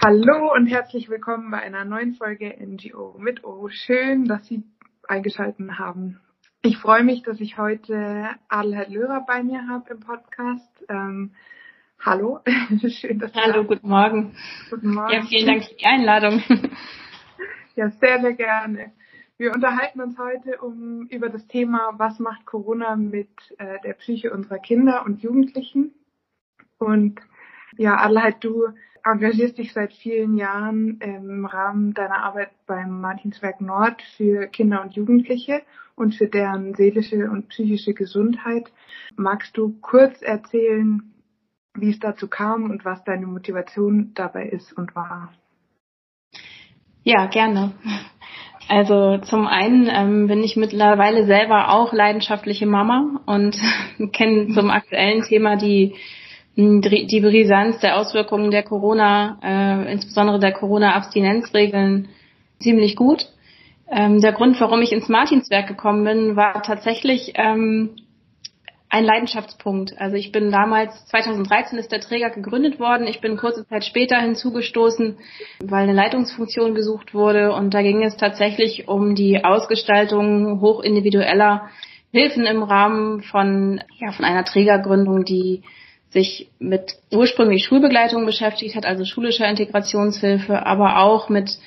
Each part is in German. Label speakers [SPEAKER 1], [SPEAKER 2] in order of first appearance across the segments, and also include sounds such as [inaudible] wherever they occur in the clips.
[SPEAKER 1] Hallo und herzlich willkommen bei einer neuen Folge NGO mit O. Schön, dass Sie eingeschaltet haben. Ich freue mich, dass ich heute Adelheid Löhrer bei mir habe im Podcast. Ähm, hallo, [laughs]
[SPEAKER 2] schön, dass Hallo, guten Morgen. Guten Morgen. Ja, vielen Dank für die Einladung. [laughs]
[SPEAKER 1] ja, sehr, sehr gerne. Wir unterhalten uns heute um über das Thema, was macht Corona mit äh, der Psyche unserer Kinder und Jugendlichen. Und ja, Adelheid, du engagierst dich seit vielen Jahren im Rahmen deiner Arbeit beim Martinswerk Nord für Kinder und Jugendliche und für deren seelische und psychische Gesundheit. Magst du kurz erzählen, wie es dazu kam und was deine Motivation dabei ist und war?
[SPEAKER 2] Ja, gerne. Also zum einen ähm, bin ich mittlerweile selber auch leidenschaftliche Mama und [laughs] kenne zum aktuellen Thema die die Brisanz der Auswirkungen der Corona, äh, insbesondere der Corona-Abstinenzregeln, ziemlich gut. Ähm, der Grund, warum ich ins Martinswerk gekommen bin, war tatsächlich ähm, ein Leidenschaftspunkt. Also ich bin damals, 2013 ist der Träger gegründet worden. Ich bin kurze Zeit später hinzugestoßen, weil eine Leitungsfunktion gesucht wurde. Und da ging es tatsächlich um die Ausgestaltung hochindividueller Hilfen im Rahmen von, ja, von einer Trägergründung, die sich mit ursprünglich Schulbegleitung beschäftigt hat, also schulischer Integrationshilfe, aber auch mit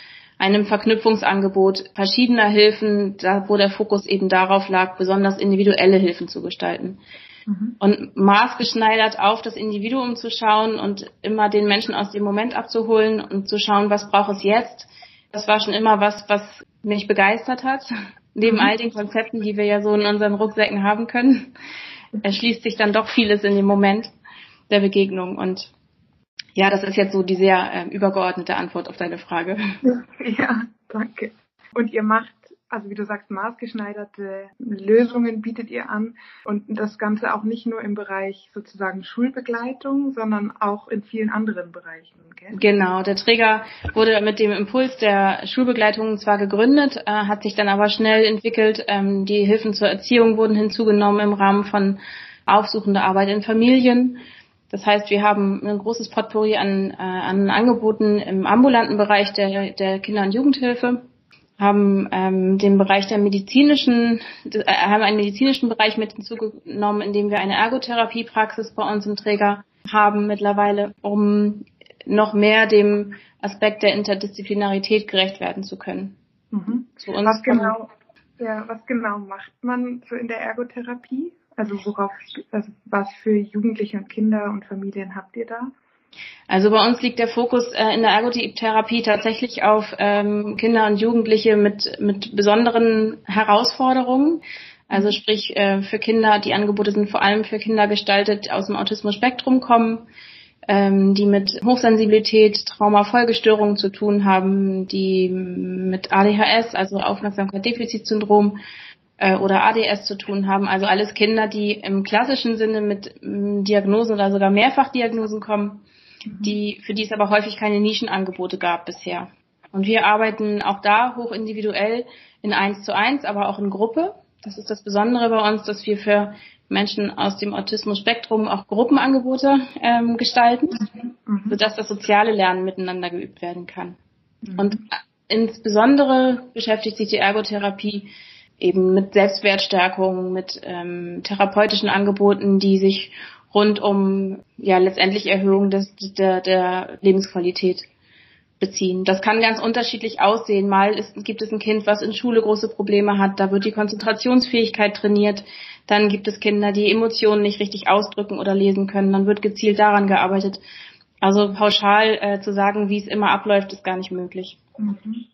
[SPEAKER 2] einem Verknüpfungsangebot verschiedener Hilfen, da, wo der Fokus eben darauf lag, besonders individuelle Hilfen zu gestalten. Mhm. Und maßgeschneidert auf das Individuum zu schauen und immer den Menschen aus dem Moment abzuholen und zu schauen, was braucht es jetzt. Das war schon immer was, was mich begeistert hat. [laughs] Neben mhm. all den Konzepten, die wir ja so in unseren Rucksäcken haben können, [laughs] erschließt sich dann doch vieles in dem Moment der Begegnung. Und ja, das ist jetzt so die sehr äh, übergeordnete Antwort auf deine Frage. [laughs]
[SPEAKER 1] Ja, danke. Und ihr macht, also wie du sagst, maßgeschneiderte Lösungen bietet ihr an und das Ganze auch nicht nur im Bereich sozusagen Schulbegleitung, sondern auch in vielen anderen Bereichen.
[SPEAKER 2] Gell? Genau, der Träger wurde mit dem Impuls der Schulbegleitung zwar gegründet, äh, hat sich dann aber schnell entwickelt. Ähm, die Hilfen zur Erziehung wurden hinzugenommen im Rahmen von aufsuchender Arbeit in Familien. Das heißt, wir haben ein großes Potpourri an, äh, an Angeboten im ambulanten Bereich der, der Kinder- und Jugendhilfe, haben ähm, den Bereich der medizinischen, äh, haben einen medizinischen Bereich mit hinzugenommen, indem wir eine Ergotherapiepraxis bei uns im Träger haben mittlerweile, um noch mehr dem Aspekt der Interdisziplinarität gerecht werden zu können.
[SPEAKER 1] Mhm. Zu was genau, ja, was genau macht man so in der Ergotherapie? Also worauf, also was für Jugendliche und Kinder und Familien habt ihr da?
[SPEAKER 2] Also bei uns liegt der Fokus äh, in der Ergotherapie tatsächlich auf ähm, Kinder und Jugendliche mit, mit besonderen Herausforderungen. Also sprich äh, für Kinder, die Angebote sind vor allem für Kinder gestaltet, aus dem Autismus-Spektrum kommen, ähm, die mit Hochsensibilität, Traumafolgestörungen zu tun haben, die mit ADHS, also Aufmerksamkeit-Defizitsyndrom, äh, oder ADS zu tun haben. Also alles Kinder, die im klassischen Sinne mit ähm, Diagnosen oder sogar Mehrfachdiagnosen kommen, mhm. die, für die es aber häufig keine Nischenangebote gab bisher. Und wir arbeiten auch da hoch individuell in eins zu eins, aber auch in Gruppe. Das ist das Besondere bei uns, dass wir für Menschen aus dem Autismus-Spektrum auch Gruppenangebote ähm, gestalten, mhm. sodass das soziale Lernen miteinander geübt werden kann. Mhm. Und insbesondere beschäftigt sich die Ergotherapie eben mit Selbstwertstärkung, mit ähm, therapeutischen Angeboten, die sich rund um ja letztendlich Erhöhung des, der, der Lebensqualität beziehen. Das kann ganz unterschiedlich aussehen. Mal ist, gibt es ein Kind, was in Schule große Probleme hat, da wird die Konzentrationsfähigkeit trainiert. Dann gibt es Kinder, die Emotionen nicht richtig ausdrücken oder lesen können. Dann wird gezielt daran gearbeitet. Also pauschal äh, zu sagen, wie es immer abläuft, ist gar nicht möglich.
[SPEAKER 1] Mhm.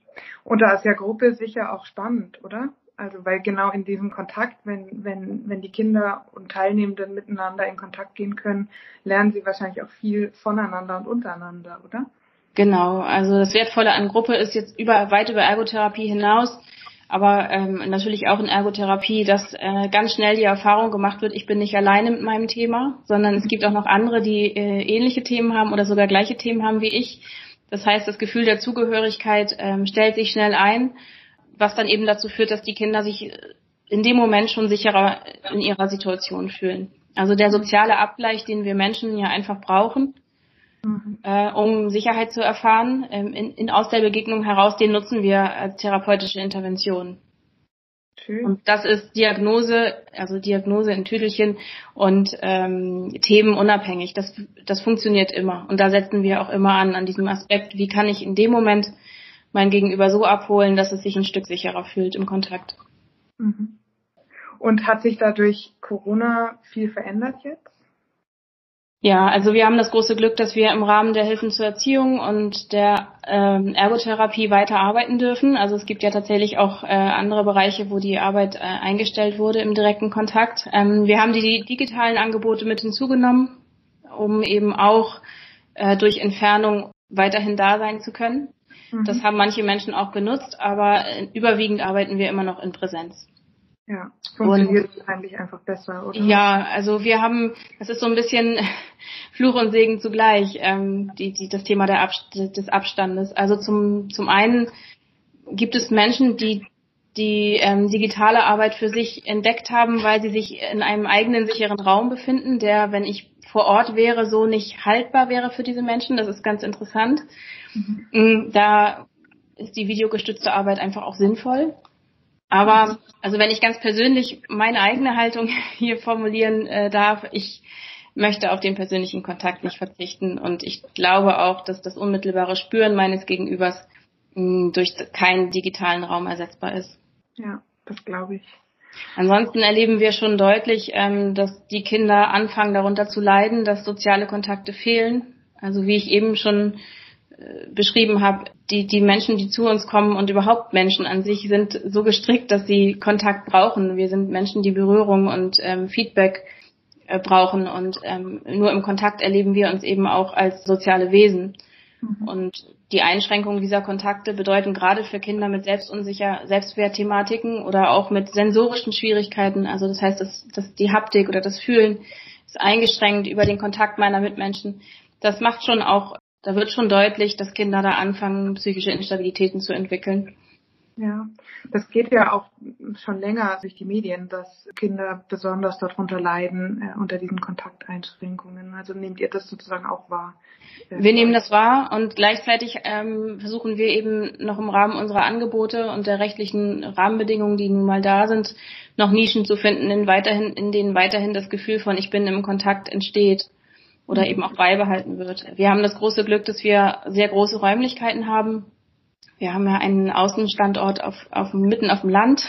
[SPEAKER 1] Und da ist ja Gruppe sicher auch spannend, oder? Also weil genau in diesem Kontakt, wenn, wenn, wenn die Kinder und Teilnehmenden miteinander in Kontakt gehen können, lernen sie wahrscheinlich auch viel voneinander und untereinander, oder?
[SPEAKER 2] Genau, also das Wertvolle an Gruppe ist jetzt über, weit über Ergotherapie hinaus, aber ähm, natürlich auch in Ergotherapie, dass äh, ganz schnell die Erfahrung gemacht wird, ich bin nicht alleine mit meinem Thema, sondern es gibt auch noch andere, die äh, ähnliche Themen haben oder sogar gleiche Themen haben wie ich. Das heißt, das Gefühl der Zugehörigkeit ähm, stellt sich schnell ein was dann eben dazu führt, dass die Kinder sich in dem Moment schon sicherer in ihrer Situation fühlen. Also der soziale Abgleich, den wir Menschen ja einfach brauchen, mhm. äh, um Sicherheit zu erfahren. Ähm, in, in, aus der Begegnung heraus, den nutzen wir als therapeutische Intervention. Schön. Und das ist Diagnose, also Diagnose in Tüdelchen und ähm, themenunabhängig. Das, das funktioniert immer. Und da setzen wir auch immer an, an diesem Aspekt, wie kann ich in dem Moment mein Gegenüber so abholen, dass es sich ein Stück sicherer fühlt im Kontakt.
[SPEAKER 1] Mhm. Und hat sich dadurch Corona viel verändert jetzt?
[SPEAKER 2] Ja, also wir haben das große Glück, dass wir im Rahmen der Hilfen zur Erziehung und der ähm, Ergotherapie weiter arbeiten dürfen. Also es gibt ja tatsächlich auch äh, andere Bereiche, wo die Arbeit äh, eingestellt wurde im direkten Kontakt. Ähm, wir haben die, digitalen Angebote mit hinzugenommen, um eben auch äh, durch Entfernung weiterhin da sein zu können. Mhm. Das haben manche Menschen auch genutzt, aber äh, überwiegend arbeiten wir immer noch in Präsenz.
[SPEAKER 1] Ja, funktioniert eigentlich einfach besser, oder?
[SPEAKER 2] Ja, also wir haben, das ist so ein bisschen [laughs] Fluch und Segen zugleich, ähm, die, die, das Thema der Abst des Abstandes. Also zum, zum einen gibt es Menschen, die die ähm, digitale Arbeit für sich entdeckt haben, weil sie sich in einem eigenen sicheren Raum befinden, der, wenn ich vor Ort wäre, so nicht haltbar wäre für diese Menschen. Das ist ganz interessant. Mhm. Mm, da ist die videogestützte Arbeit einfach auch sinnvoll. Aber also wenn ich ganz persönlich meine eigene Haltung [laughs] hier formulieren äh, darf, ich möchte auf den persönlichen Kontakt nicht verzichten und ich glaube auch, dass das unmittelbare Spüren meines Gegenübers mh, hm, durch keinen digitalen Raum ersetzbar ist.
[SPEAKER 1] Ja, das glaube ich.
[SPEAKER 2] Ansonsten erleben wir schon deutlich, ähm, dass die Kinder anfangen darunter zu leiden, dass soziale Kontakte fehlen. Also wie ich eben schon beschrieben habe, die, die Menschen, die zu uns kommen und überhaupt Menschen an sich sind so gestrickt, dass sie Kontakt brauchen. Wir sind Menschen, die Berührung und ähm, Feedback äh, brauchen und ähm, nur im Kontakt erleben wir uns eben auch als soziale Wesen. Mhm. Und die Einschränkung dieser Kontakte bedeuten gerade für Kinder mit selbstunsicher Selbstwertthematiken oder auch mit sensorischen Schwierigkeiten, also das heißt, dass, dass die Haptik oder das Fühlen ist eingeschränkt über den Kontakt meiner Mitmenschen. Das macht schon auch da wird schon deutlich, dass Kinder da anfangen, psychische Instabilitäten zu entwickeln.
[SPEAKER 1] Ja, das geht ja auch schon länger durch die Medien, dass Kinder besonders darunter leiden, äh, unter diesen Kontakteinschränkungen. Also nehmt ihr das sozusagen auch wahr?
[SPEAKER 2] Wir nehmen das wahr und gleichzeitig ähm, versuchen wir eben noch im Rahmen unserer Angebote und der rechtlichen Rahmenbedingungen, die nun mal da sind, noch Nischen zu finden, in, weiterhin, in denen weiterhin das Gefühl von ich bin im Kontakt entsteht oder eben auch beibehalten wird. Wir haben das große Glück, dass wir sehr große Räumlichkeiten haben. Wir haben ja einen Außenstandort auf, auf mitten auf dem Land,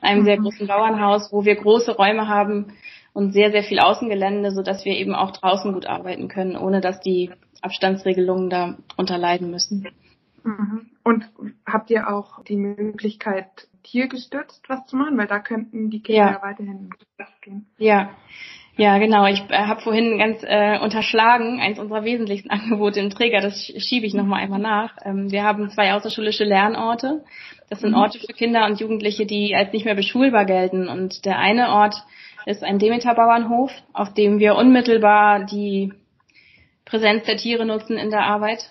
[SPEAKER 2] einem sehr mhm. großen Bauernhaus, wo wir große Räume haben und sehr, sehr viel Außengelände, so dass wir eben auch draußen gut arbeiten können, ohne dass die Abstandsregelungen da unterleiden müssen.
[SPEAKER 1] Mhm. Und habt ihr auch die Möglichkeit, tiergestützt was zu machen? Weil da könnten die Kinder ja. weiterhin gehen.
[SPEAKER 2] Ja, ja, genau. Ich äh, habe vorhin ganz äh, unterschlagen, eins unserer wesentlichsten [laughs] Angebote im Träger, das schiebe ich nochmal einmal nach. Ähm, wir haben zwei außerschulische Lernorte. Das sind mhm. Orte für Kinder und Jugendliche, die als nicht mehr beschulbar gelten. Und der eine Ort ist ein Demeter-Bauernhof, auf dem wir unmittelbar die Präsenz der Tiere nutzen in der Arbeit,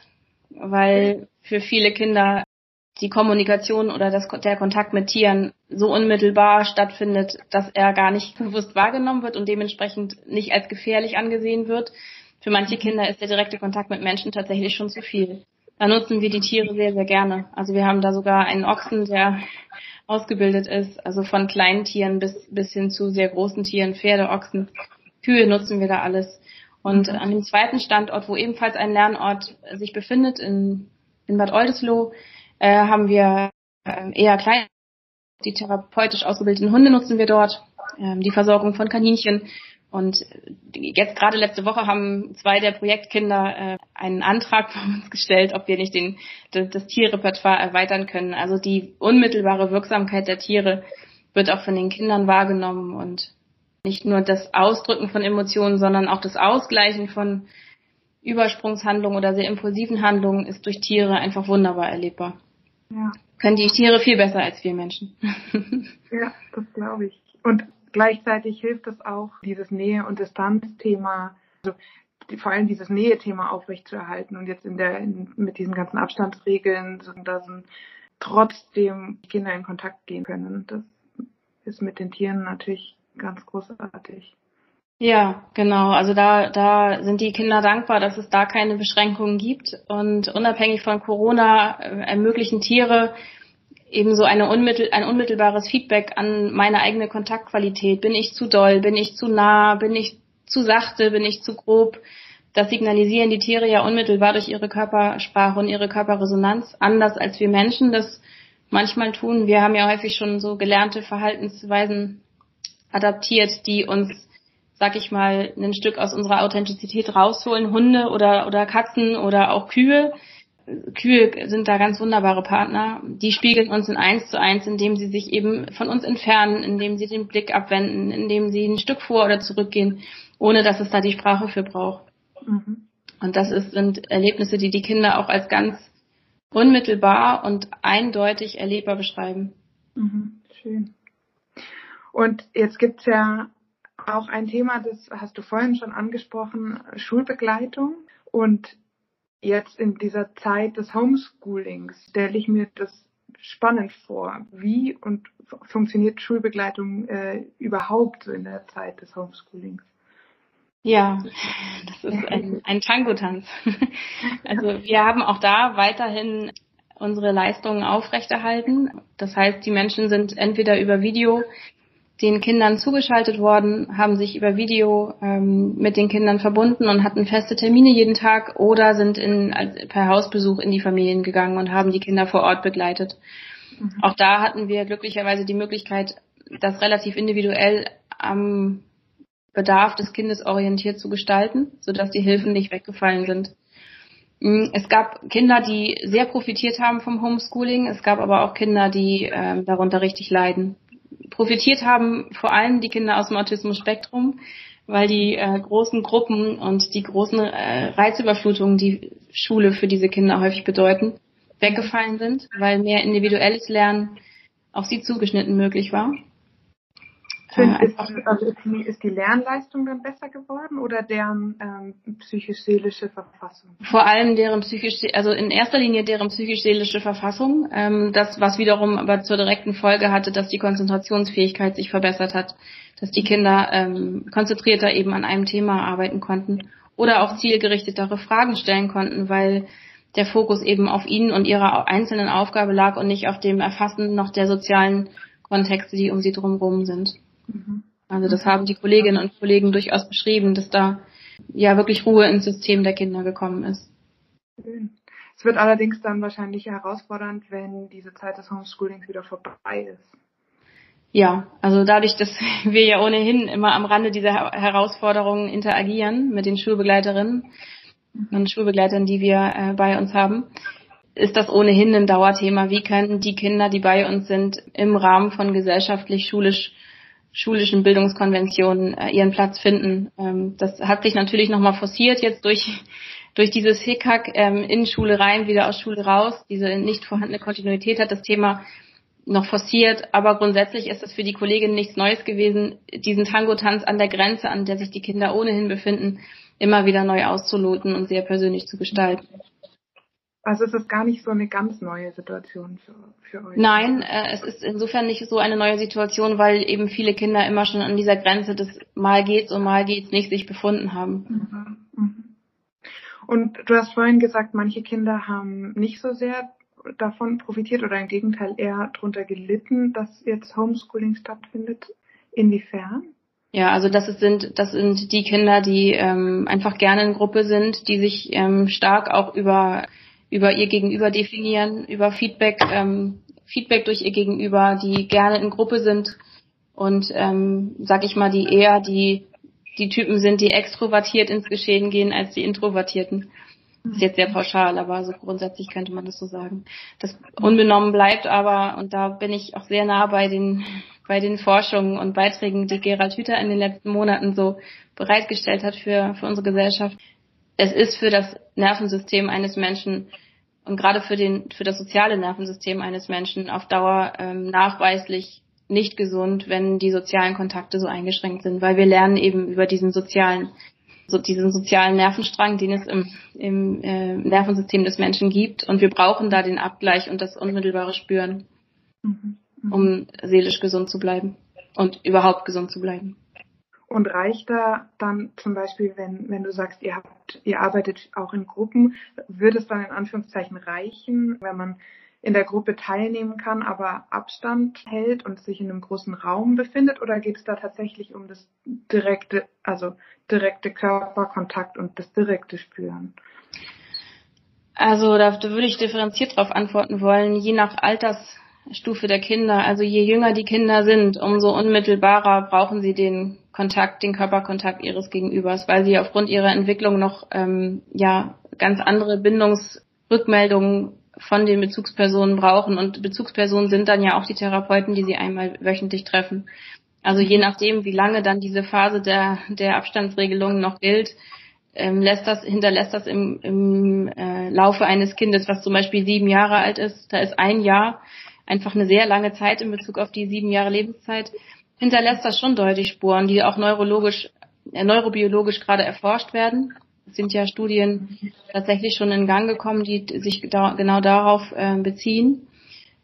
[SPEAKER 2] weil für viele Kinder die Kommunikation oder das, der Kontakt mit Tieren so unmittelbar stattfindet, dass er gar nicht bewusst wahrgenommen wird und dementsprechend nicht als gefährlich angesehen wird. Für manche Kinder ist der direkte Kontakt mit Menschen tatsächlich schon zu viel. Da nutzen wir die Tiere sehr, sehr gerne. Also wir haben da sogar einen Ochsen, der ausgebildet ist, also von kleinen Tieren bis, bis hin zu sehr großen Tieren, Pferde, Ochsen, Kühe nutzen wir da alles. Und mhm. an dem zweiten Standort, wo ebenfalls ein Lernort sich befindet, in, in Bad Oldesloe, äh, haben wir äh, eher klein. Die therapeutisch ausgebildeten Hunde nutzen wir dort, ähm, die Versorgung von Kaninchen. Und jetzt gerade letzte Woche haben zwei der Projektkinder äh, einen Antrag [laughs] von uns gestellt, ob wir nicht den, das Tierrepertoire erweitern können. Also die unmittelbare Wirksamkeit der Tiere wird auch von den Kindern wahrgenommen und nicht nur das Ausdrücken von Emotionen, sondern auch das Ausgleichen von Übersprungshandlungen oder sehr impulsiven Handlungen ist durch Tiere einfach wunderbar erlebbar. Ja. Können die Tiere viel besser als wir Menschen. [laughs]
[SPEAKER 1] ja, das glaube ich. Und gleichzeitig hilft es auch, dieses Nähe- und Distanzthema, also vor allem dieses Nähe-Thema aufrechtzuerhalten und jetzt in der, in, mit diesen ganzen Abstandsregeln, dass trotzdem Kinder in Kontakt gehen können. Das ist mit den Tieren natürlich ganz großartig.
[SPEAKER 2] Ja, genau. Also da, da sind die Kinder dankbar, dass es da keine Beschränkungen gibt. Und unabhängig von Corona äh, ermöglichen Tiere eben so eine unmittel, ein unmittelbares Feedback an meine eigene Kontaktqualität. Bin ich zu doll? Bin ich zu nah? Bin ich zu sachte? Bin ich zu grob? Das signalisieren die Tiere ja unmittelbar durch ihre Körpersprache und ihre Körperresonanz, anders als wir Menschen das manchmal tun. Wir haben ja häufig schon so gelernte Verhaltensweisen adaptiert, die uns sag ich mal, ein Stück aus unserer Authentizität rausholen. Hunde oder, oder Katzen oder auch Kühe. Kühe sind da ganz wunderbare Partner. Die spiegeln uns in eins zu eins, indem sie sich eben von uns entfernen, indem sie den Blick abwenden, indem sie ein Stück vor oder zurückgehen, ohne dass es da die Sprache für braucht. Mhm. Und das ist, sind Erlebnisse, die die Kinder auch als ganz unmittelbar und eindeutig erlebbar beschreiben.
[SPEAKER 1] Mhm. Schön. Und jetzt gibt's ja auch ein Thema, das hast du vorhin schon angesprochen, Schulbegleitung. Und jetzt in dieser Zeit des Homeschoolings stelle ich mir das spannend vor. Wie und funktioniert Schulbegleitung äh, überhaupt in der Zeit des Homeschoolings?
[SPEAKER 2] Ja, das ist ein, ein Tango-Tanz. Also wir haben auch da weiterhin unsere Leistungen aufrechterhalten. Das heißt, die Menschen sind entweder über Video den Kindern zugeschaltet worden, haben sich über Video ähm, mit den Kindern verbunden und hatten feste Termine jeden Tag oder sind in, also per Hausbesuch in die Familien gegangen und haben die Kinder vor Ort begleitet. Mhm. Auch da hatten wir glücklicherweise die Möglichkeit, das relativ individuell am Bedarf des Kindes orientiert zu gestalten, sodass die Hilfen nicht weggefallen sind. Mm, es gab Kinder, die sehr profitiert haben vom Homeschooling. Es gab aber auch Kinder, die äh, darunter richtig leiden profitiert haben vor allem die Kinder aus dem Autismus-Spektrum, weil die äh, großen Gruppen und die großen äh, Reizüberflutungen, die Schule für diese Kinder häufig bedeuten, weggefallen sind, weil mehr individuelles Lernen auf sie zugeschnitten möglich war.
[SPEAKER 1] Sind, ist, also ist, die, ist die Lernleistung dann besser geworden oder deren ähm, psychisch-seelische Verfassung?
[SPEAKER 2] Vor allem deren psychisch, also in erster Linie deren psychisch-seelische Verfassung. Ähm, das, was wiederum aber zur direkten Folge hatte, dass die Konzentrationsfähigkeit sich verbessert hat, dass die Kinder ähm, konzentrierter eben an einem Thema arbeiten konnten oder auch zielgerichtetere Fragen stellen konnten, weil der Fokus eben auf ihnen und ihrer einzelnen Aufgabe lag und nicht auf dem Erfassen noch der sozialen Kontexte, die um sie drumherum sind. Mhm. Also das haben die Kolleginnen und Kollegen durchaus beschrieben, dass da ja wirklich Ruhe ins System der Kinder gekommen ist.
[SPEAKER 1] Es wird allerdings dann wahrscheinlich herausfordernd, wenn diese Zeit des Homeschoolings wieder vorbei ist.
[SPEAKER 2] Ja, also dadurch, dass [laughs] wir ja ohnehin immer am Rande dieser Herausforderungen interagieren mit den Schulbegleiterinnen und Schulbegleitern, die wir äh, bei uns haben, ist das ohnehin ein Dauerthema. Wie können die Kinder, die bei uns sind, im Rahmen von gesellschaftlich, schulisch schulischen Bildungskonventionen äh, ihren Platz finden. Ähm, das hat sich natürlich nochmal forciert jetzt durch [laughs] durch dieses Hickhack ähm, in Schule rein, wieder aus Schule raus. Diese nicht vorhandene Kontinuität hat das Thema noch forciert, aber grundsätzlich ist es für die Kolleginnen nichts Neues gewesen, diesen Tango-Tanz an der Grenze, an der sich die Kinder ohnehin befinden, immer wieder neu auszuloten und sehr persönlich zu gestalten.
[SPEAKER 1] Also es ist gar nicht so eine ganz neue Situation für, für euch.
[SPEAKER 2] Nein, äh, es ist insofern nicht so eine neue Situation, weil eben viele Kinder immer schon an dieser Grenze des Mal geht's und Mal geht's nicht sich befunden haben. Mhm,
[SPEAKER 1] mhm. Und du hast vorhin gesagt, manche Kinder haben nicht so sehr davon profitiert oder im Gegenteil eher darunter gelitten, dass jetzt Homeschooling stattfindet. Inwiefern?
[SPEAKER 2] Ja, also das sind das sind die Kinder, die ähm, einfach gerne in Gruppe sind, die sich ähm, stark auch über über ihr Gegenüber definieren, über Feedback, ähm, Feedback durch ihr Gegenüber, die gerne in Gruppe sind und ähm, sag ich mal, die eher die die Typen sind, die extrovertiert ins Geschehen gehen als die Introvertierten. Das ist jetzt sehr pauschal, aber so grundsätzlich könnte man das so sagen. Das unbenommen bleibt aber, und da bin ich auch sehr nah bei den, bei den Forschungen und Beiträgen, die Gerald Hüther in den letzten Monaten so bereitgestellt hat für, für unsere Gesellschaft, es ist für das Nervensystem eines Menschen und gerade für den für das soziale Nervensystem eines Menschen auf Dauer ähm, nachweislich nicht gesund, wenn die sozialen Kontakte so eingeschränkt sind, weil wir lernen eben über diesen sozialen so diesen sozialen Nervenstrang, den es im, im äh, Nervensystem des Menschen gibt und wir brauchen da den Abgleich und das unmittelbare Spüren, mhm. Mhm. um seelisch gesund zu bleiben und überhaupt gesund zu bleiben.
[SPEAKER 1] Und reicht da dann zum Beispiel, wenn, wenn du sagst, ihr habt, ihr arbeitet auch in Gruppen, würde es dann in Anführungszeichen reichen, wenn man in der Gruppe teilnehmen kann, aber Abstand hält und sich in einem großen Raum befindet? Oder geht es da tatsächlich um das direkte, also direkte Körperkontakt und das direkte Spüren?
[SPEAKER 2] Also da, würde ich differenziert darauf antworten wollen, je nach Altersstufe der Kinder. Also je jünger die Kinder sind, umso unmittelbarer brauchen sie den Kontakt, den Körperkontakt ihres Gegenübers, weil sie aufgrund ihrer Entwicklung noch ähm, ja ganz andere Bindungsrückmeldungen von den Bezugspersonen brauchen. Und Bezugspersonen sind dann ja auch die Therapeuten, die sie einmal wöchentlich treffen. Also je nachdem, wie lange dann diese Phase der, der Abstandsregelung noch gilt, ähm, lässt das, hinterlässt das im, im äh, Laufe eines Kindes, was zum Beispiel sieben Jahre alt ist, da ist ein Jahr einfach eine sehr lange Zeit in Bezug auf die sieben Jahre Lebenszeit, hinterlässt das schon deutlich Spuren, die auch neurologisch, äh, neurobiologisch gerade erforscht werden sind ja Studien tatsächlich schon in Gang gekommen, die sich da, genau darauf äh, beziehen.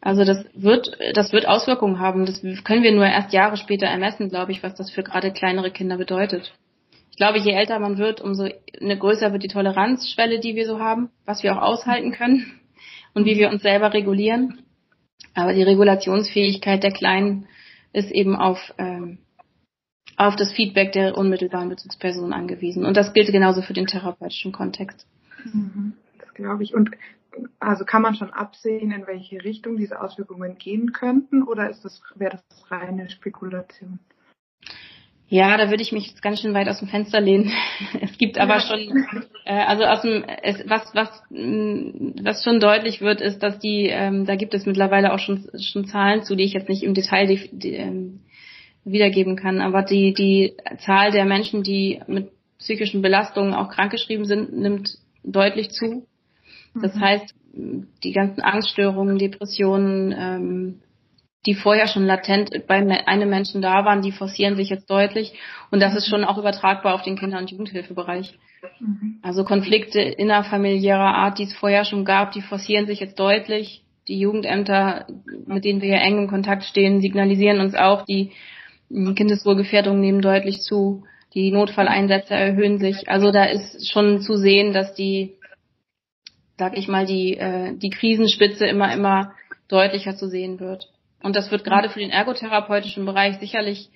[SPEAKER 2] Also das wird, das wird Auswirkungen haben. Das können wir nur erst Jahre später ermessen, glaube ich, was das für gerade kleinere Kinder bedeutet. Ich glaube, je älter man wird, umso eine größer wird die Toleranzschwelle, die wir so haben, was wir auch aushalten können und wie wir uns selber regulieren. Aber die Regulationsfähigkeit der Kleinen ist eben auf ähm, auf das Feedback der unmittelbaren Bezugsperson angewiesen. Und das gilt genauso für den therapeutischen Kontext.
[SPEAKER 1] Mhm, das glaube ich. Und also kann man schon absehen, in welche Richtung diese Auswirkungen gehen könnten, oder ist das, wäre das reine Spekulation?
[SPEAKER 2] Ja, da würde ich mich jetzt ganz schön weit aus dem Fenster lehnen. [laughs] Es gibt aber schon, äh, also aus dem, es, was, was, was schon deutlich wird, ist, dass die, ähm, da gibt es mittlerweile auch schon, schon Zahlen zu, die ich jetzt nicht im Detail die, die, ähm, wiedergeben kann. Aber die, die Zahl der Menschen, die mit psychischen Belastungen auch krankgeschrieben sind, nimmt deutlich zu. Das mhm. heißt, die ganzen Angststörungen, Depressionen, ähm, die vorher schon latent bei einem Menschen da waren, die forcieren sich jetzt deutlich. Und das ist schon auch übertragbar auf den Kinder- und Jugendhilfebereich. Mhm. Also Konflikte innerfamiliärer Art, die es vorher schon gab, die forcieren sich jetzt deutlich. Die Jugendämter, mit denen wir hier eng in Kontakt stehen, signalisieren uns auch, die Kindeswohlgefährdung nehmen deutlich zu. Die Notfalleinsätze erhöhen sich. Also da ist schon zu sehen, dass die, sag ich mal, die, äh, die Krisenspitze immer, immer deutlicher zu sehen wird. Und das wird gerade für den ergotherapeutischen Bereich sicherlich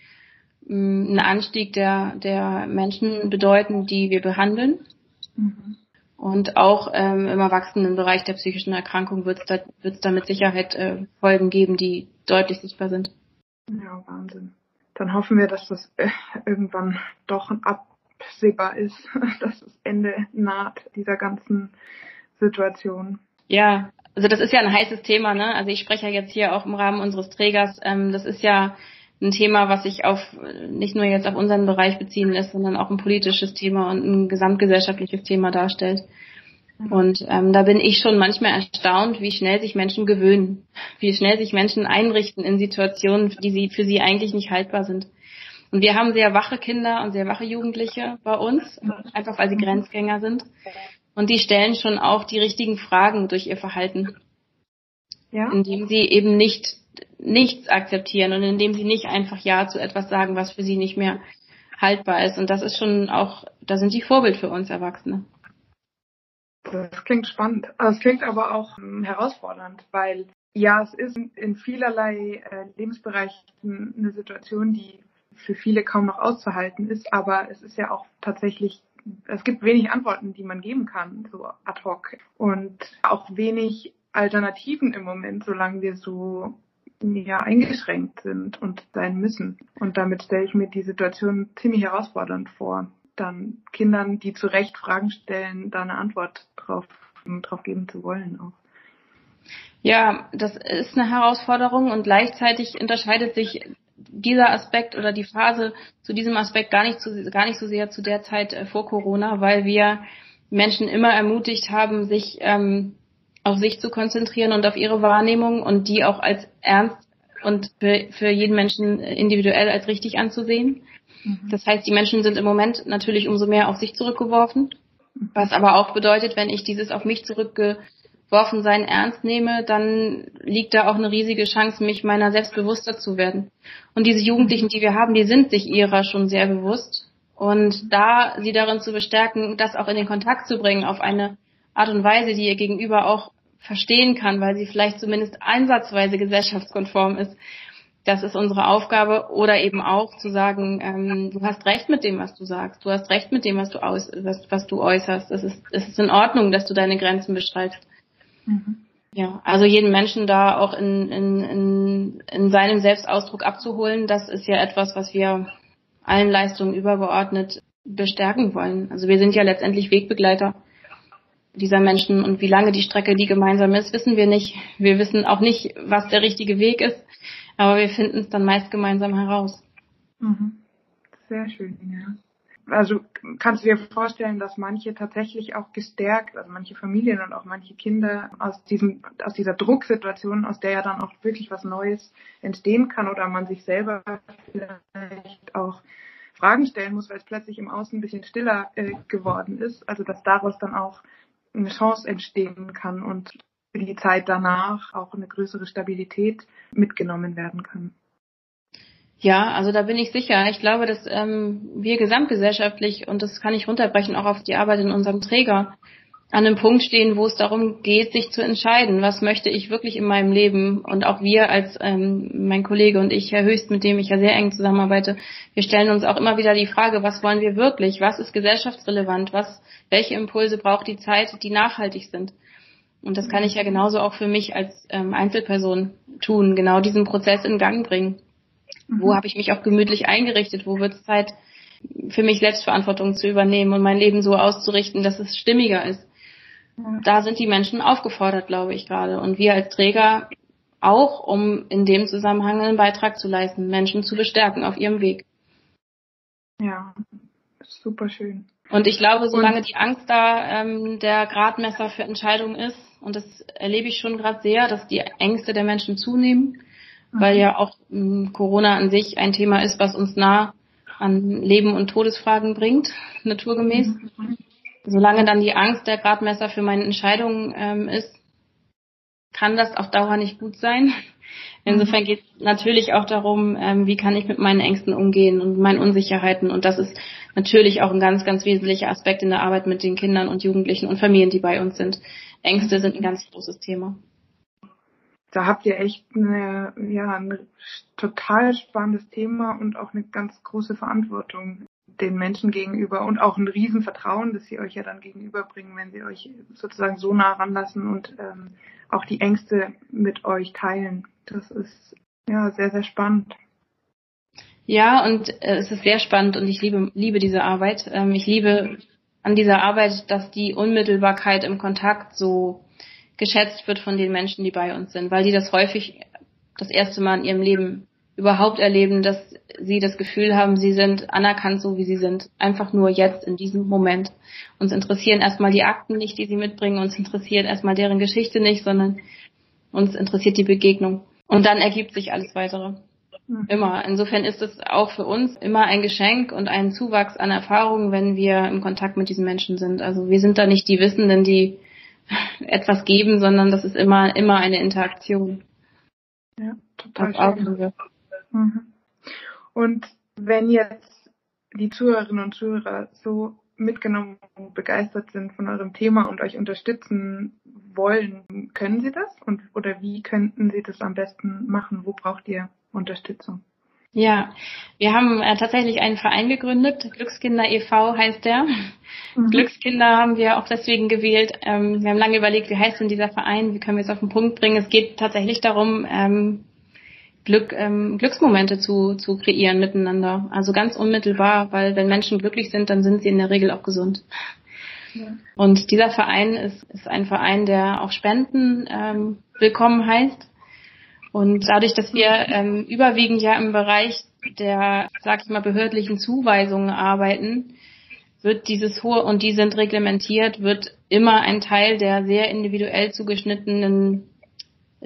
[SPEAKER 2] mh, mm, einen Anstieg der, der Menschen bedeuten, die wir behandeln. Mhm. Und auch ähm, im Erwachsenenbereich der psychischen Erkrankung wird es da, wird's da mit Sicherheit äh, Folgen geben, die deutlich sichtbar sind.
[SPEAKER 1] Ja, Wahnsinn dann hoffen wir, dass das äh, irgendwann doch absehbar ist, [laughs] dass das Ende naht dieser ganzen Situation.
[SPEAKER 2] Ja, also das ist ja ein heißes Thema, ne? Also ich spreche ja jetzt hier auch im Rahmen unseres Trägers. Ähm, das ist ja ein Thema, was sich auf nicht nur jetzt auf unseren Bereich beziehen lässt, sondern auch ein politisches Thema und ein gesamtgesellschaftliches Thema darstellt. Und ähm, da bin ich schon manchmal erstaunt, wie schnell sich Menschen gewöhnen, wie schnell sich Menschen einrichten in Situationen, die sie für sie eigentlich nicht haltbar sind. Und wir haben sehr wache Kinder und sehr wache Jugendliche bei uns, einfach weil sie Grenzgänger sind. Und die stellen schon auch die richtigen Fragen durch ihr Verhalten. Ja. Indem sie eben nicht nichts akzeptieren und indem sie nicht einfach Ja zu etwas sagen, was für sie nicht mehr haltbar ist. Und das ist schon auch, da sind die Vorbild für uns Erwachsene.
[SPEAKER 1] Das klingt spannend. Es klingt aber auch ähm, herausfordernd, weil ja, es ist in vielerlei äh, Lebensbereichen eine Situation, die für viele kaum noch auszuhalten ist, aber es ist ja auch tatsächlich, es gibt wenig Antworten, die man geben kann, so ad hoc. Und auch wenig Alternativen im Moment, solange wir so ja, eingeschränkt sind und sein müssen. Und damit stelle ich mir die Situation ziemlich herausfordernd vor dann Kindern, die zu Recht Fragen stellen, da eine Antwort drauf, drauf geben zu wollen auch.
[SPEAKER 2] Ja, das ist eine Herausforderung und gleichzeitig unterscheidet sich dieser Aspekt oder die Phase zu diesem Aspekt gar nicht, zu, gar nicht so sehr zu der Zeit äh, vor Corona, weil wir Menschen immer ermutigt haben, sich ähm, auf sich zu konzentrieren und auf ihre Wahrnehmung und die auch als ernst und für, für jeden Menschen individuell als richtig anzusehen. Mhm. Das heißt, die Menschen sind im Moment natürlich umso mehr auf sich zurückgeworfen, was aber auch bedeutet, wenn ich dieses auf mich zurückgeworfen Beworfensein ernst nehme, dann liegt da auch eine riesige Chance, mich meiner selbst bewusster zu werden. Und diese Jugendlichen, die wir haben, die sind sich ihrer schon sehr bewusst. Und da sie darin zu bestärken, das auch in den Kontakt zu bringen auf eine Art und Weise, die ihr gegenüber auch verstehen kann, weil sie vielleicht zumindest einsatzweise gesellschaftskonform ist, das ist unsere Aufgabe. Oder eben auch zu sagen, ähm, du hast recht mit dem, was du sagst. Du hast recht mit dem, was du aus, was, was du äußerst. Es ist, es ist in Ordnung, dass du deine Grenzen beschreibst. Mhm. Ja, also jeden Menschen da auch in, in, in, in seinem Selbstausdruck abzuholen, das ist ja etwas, was wir allen Leistungen übergeordnet bestärken wollen. Also wir sind ja letztendlich Wegbegleiter dieser Menschen und wie lange die Strecke die gemeinsam ist, wissen wir nicht. Wir wissen auch nicht, was der richtige Weg ist. Aber wir finden es dann meist gemeinsam heraus.
[SPEAKER 1] Mhm. Sehr schön, ja. Also kannst du dir vorstellen, dass manche tatsächlich auch gestärkt, also manche Familien und auch manche Kinder aus diesem, aus dieser Drucksituation, aus der ja dann auch wirklich was Neues entstehen kann oder man sich selber vielleicht auch Fragen stellen muss, weil es plötzlich im Außen ein bisschen stiller äh, geworden ist. Also dass daraus dann auch eine Chance entstehen kann und für die Zeit danach auch eine größere Stabilität mitgenommen werden kann.
[SPEAKER 2] Ja, also da bin ich sicher. Ich glaube, dass ähm, wir gesamtgesellschaftlich, und das kann ich runterbrechen auch auf die Arbeit in unserem Träger, an einem Punkt stehen, wo es darum geht, sich zu entscheiden, was möchte ich wirklich in meinem Leben. Und auch wir als ähm, mein Kollege und ich, Herr Höchst, mit dem ich ja sehr eng zusammenarbeite, wir stellen uns auch immer wieder die Frage, was wollen wir wirklich? Was ist gesellschaftsrelevant? Was, welche Impulse braucht die Zeit, die nachhaltig sind? Und das kann ich ja genauso auch für mich als ähm, Einzelperson tun, genau diesen Prozess in Gang bringen. Mhm. Wo habe ich mich auch gemütlich eingerichtet? Wo wird es Zeit, für mich Selbstverantwortung zu übernehmen und mein Leben so auszurichten, dass es stimmiger ist? Mhm. Da sind die Menschen aufgefordert, glaube ich gerade. Und wir als Träger auch, um in dem Zusammenhang einen Beitrag zu leisten, Menschen zu bestärken auf ihrem Weg.
[SPEAKER 1] Ja, super schön.
[SPEAKER 2] Und ich glaube, solange und, die Angst da ähm, der Gradmesser für Entscheidungen ist, und das erlebe ich schon gerade sehr, dass die Ängste der Menschen zunehmen, mhm. Weil ja auch ähm, Corona an sich ein Thema ist, was uns nah an Leben und Todesfragen bringt, [laughs] naturgemäß. Mhm. Solange dann die Angst der Gradmesser für meine Entscheidungen ähm, ist, kann das auf Dauer nicht gut sein. [laughs] Insofern mhm. geht es natürlich auch darum, ähm, wie kann ich mit meinen Ängsten umgehen und meinen Unsicherheiten. Und das ist natürlich auch ein ganz, ganz wesentlicher Aspekt in der Arbeit mit den Kindern und Jugendlichen und Familien, die bei uns sind. Ängste sind ein ganz großes Thema.
[SPEAKER 1] Da habt ihr echt eine, ja, ein total spannendes Thema und auch eine ganz große Verantwortung den Menschen gegenüber und auch ein Riesenvertrauen, das sie euch ja dann gegenüberbringen, wenn sie euch sozusagen so nah ranlassen und ähm, auch die Ängste mit euch teilen. Das ist ja sehr, sehr spannend.
[SPEAKER 2] Ja, und äh, es ist sehr spannend und ich liebe, liebe diese Arbeit. Ähm, ich liebe an dieser Arbeit, dass die Unmittelbarkeit im Kontakt so geschätzt wird von den Menschen, die bei uns sind, weil die das häufig das erste Mal in ihrem Leben überhaupt erleben, dass sie das Gefühl haben, sie sind anerkannt, so wie sie sind. Einfach nur jetzt, in diesem Moment. Uns interessieren erstmal die Akten nicht, die sie mitbringen. Uns interessiert erstmal deren Geschichte nicht, sondern uns interessiert die Begegnung. Und dann ergibt sich alles weitere. Mhm. Immer. Insofern ist es auch für uns immer ein Geschenk und ein Zuwachs an Erfahrungen, wenn wir im Kontakt mit diesen Menschen sind. Also wir sind da nicht die Wissenden, die etwas geben, sondern das ist immer, immer eine Interaktion.
[SPEAKER 1] Ja, total schön. Mhm. Und wenn jetzt die Zuhörerinnen und Zuhörer so mitgenommen und begeistert sind von eurem Thema und euch unterstützen wollen, können sie das? Und oder wie könnten sie das am besten machen? Wo braucht ihr Unterstützung?
[SPEAKER 2] Ja, wir haben äh, tatsächlich einen Verein gegründet, Glückskinder e.V. heißt der. Mhm. Glückskinder haben wir auch deswegen gewählt. Ähm, wir haben lange überlegt, wie heißt denn dieser Verein, wie können wir es auf den Punkt bringen. Es geht tatsächlich darum, ähm, Glück, ähm, Glücksmomente zu, zu kreieren miteinander. Also ganz unmittelbar, weil wenn Menschen glücklich sind, dann sind sie in der Regel auch gesund. Ja. Und dieser Verein ist, ist ein Verein, der auch Spenden ähm, willkommen heißt. Und dadurch, dass wir ähm, überwiegend ja im Bereich der, sag ich mal, behördlichen Zuweisungen arbeiten, wird dieses hohe, und die sind reglementiert, wird immer ein Teil der sehr individuell zugeschnittenen,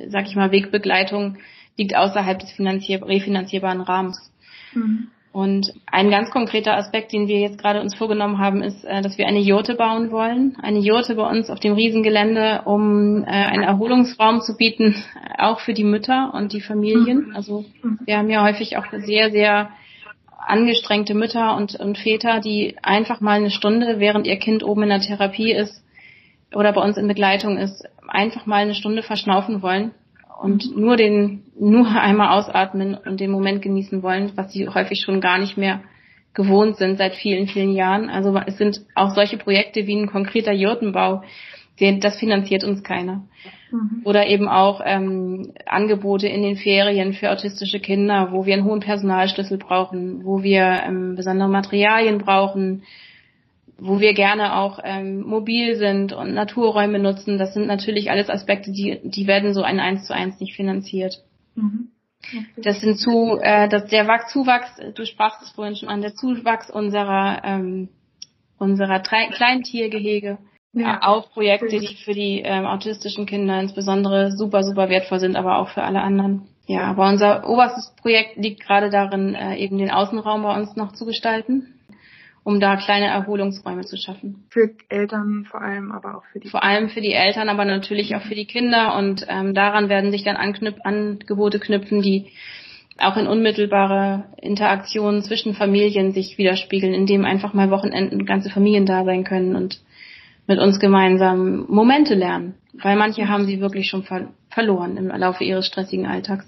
[SPEAKER 2] sag ich mal, Wegbegleitung liegt außerhalb des refinanzierbaren Rahmens. Mhm. Und ein ganz konkreter Aspekt, den wir jetzt gerade uns vorgenommen haben, ist, äh, dass wir eine Jurte bauen wollen. Eine Jurte bei uns auf dem Riesengelände, um äh, einen Erholungsraum zu bieten, auch für die Mütter und die Familien. Mhm. Also wir haben ja häufig auch sehr, sehr angestrengte Mütter und, und Väter, die einfach mal eine Stunde, während ihr Kind oben in der Therapie ist oder bei uns in Begleitung ist, einfach mal eine Stunde verschnaufen wollen und nur den, nur einmal ausatmen und den Moment genießen wollen, was sie häufig schon gar nicht mehr gewohnt sind seit vielen, vielen Jahren. Also es sind auch solche Projekte wie ein konkreter Jurtenbau, den, das finanziert uns keiner. Mhm. Oder eben auch ähm, Angebote in den Ferien für autistische Kinder, wo wir einen hohen Personalschlüssel brauchen, wo wir ähm, besondere Materialien brauchen, wo wir gerne auch ähm, mobil sind und Naturräume nutzen, das sind natürlich alles Aspekte, die, die werden so ein eins zu eins nicht finanziert. Mhm. Das sind zu, äh, dass der Zuwachs, du sprachst es vorhin schon an, der Zuwachs unserer ähm, unserer Tre Kleintiergehege, ja. äh, auch Projekte, die für die ähm, autistischen Kinder insbesondere super, super wertvoll sind, aber auch für alle anderen. Ja, aber unser oberstes Projekt liegt gerade darin, äh, eben den Außenraum bei uns noch zu gestalten um da kleine Erholungsräume zu schaffen.
[SPEAKER 1] Für Eltern vor allem, aber auch für die
[SPEAKER 2] Vor allem für die Eltern, aber natürlich auch für die Kinder und ähm, daran werden sich dann Anknüp Angebote knüpfen, die auch in unmittelbare Interaktionen zwischen Familien sich widerspiegeln, indem einfach mal Wochenenden ganze Familien da sein können und mit uns gemeinsam Momente lernen. Weil manche haben sie wirklich schon ver verloren im Laufe ihres stressigen Alltags.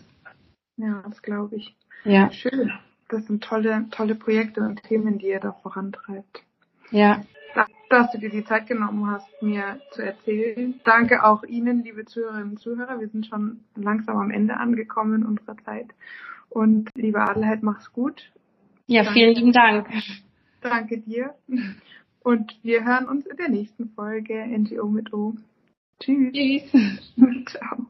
[SPEAKER 1] Ja, das glaube ich. Ja. Schön das sind tolle, tolle Projekte und Themen, die ihr da vorantreibt.
[SPEAKER 2] Ja.
[SPEAKER 1] Danke, dass du dir die Zeit genommen hast, mir zu erzählen. Danke auch Ihnen, liebe Zuhörerinnen und Zuhörer. Wir sind schon langsam am Ende angekommen unserer Zeit. Und liebe Adelheid, mach's gut.
[SPEAKER 2] Ja, Danke. vielen lieben Dank.
[SPEAKER 1] Danke dir. Und wir hören uns in der nächsten Folge NGO mit O. Tschüss.
[SPEAKER 2] Tschüss. [laughs] Ciao.